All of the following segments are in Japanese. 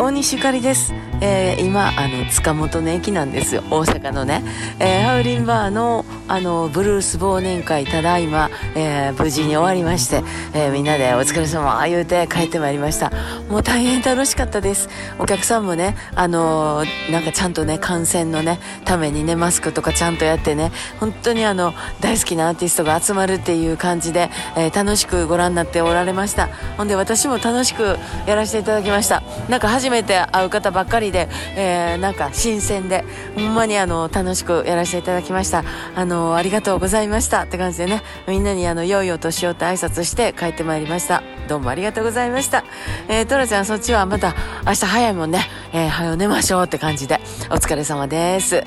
大西ゆかりです、えー、今あの塚本の駅なんですよ。大阪のね、えー、ハウリンバーのあのブルース忘年会ただいま、えー、無事に終わりまして、えー、みんなでお疲れ様言うて帰ってまいりました。もう大変楽しかったです。お客さんもねあのー、なんかちゃんとね感染のねためにねマスクとかちゃんとやってね本当にあの大好きなアーティストが集まるっていう感じで、えー、楽しくご覧になっておられました。ほんで私も楽しくやらせていただきました。なんか初めて会う方ばっかりで、えー、なんか新鮮でほんまにあの楽しくやらせていただきました。あのありがとうございました。って感じでねみんなにあの良いお年をって挨拶して帰ってまいりました。どうもありがとうございました。えー、トラちゃんそっちはまた明日早いもんね。えー、早寝ましょうって感じで。お疲れ様です。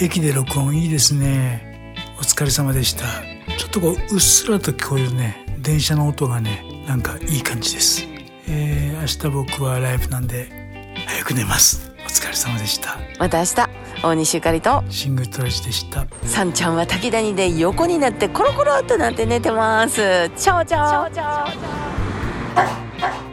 駅で録音いいですね。お疲れ様でした。ちょっとこううっすらと聞こえるね。電車の音がねなんかいい感じです。えー、明日僕はライブなんで早く寝ます。お疲れ様でした。また明日大西ゆかりと。シングルトラジでした。さんちゃんは滝谷で横になってコロコロっとなって寝てます。ちャオちャオ。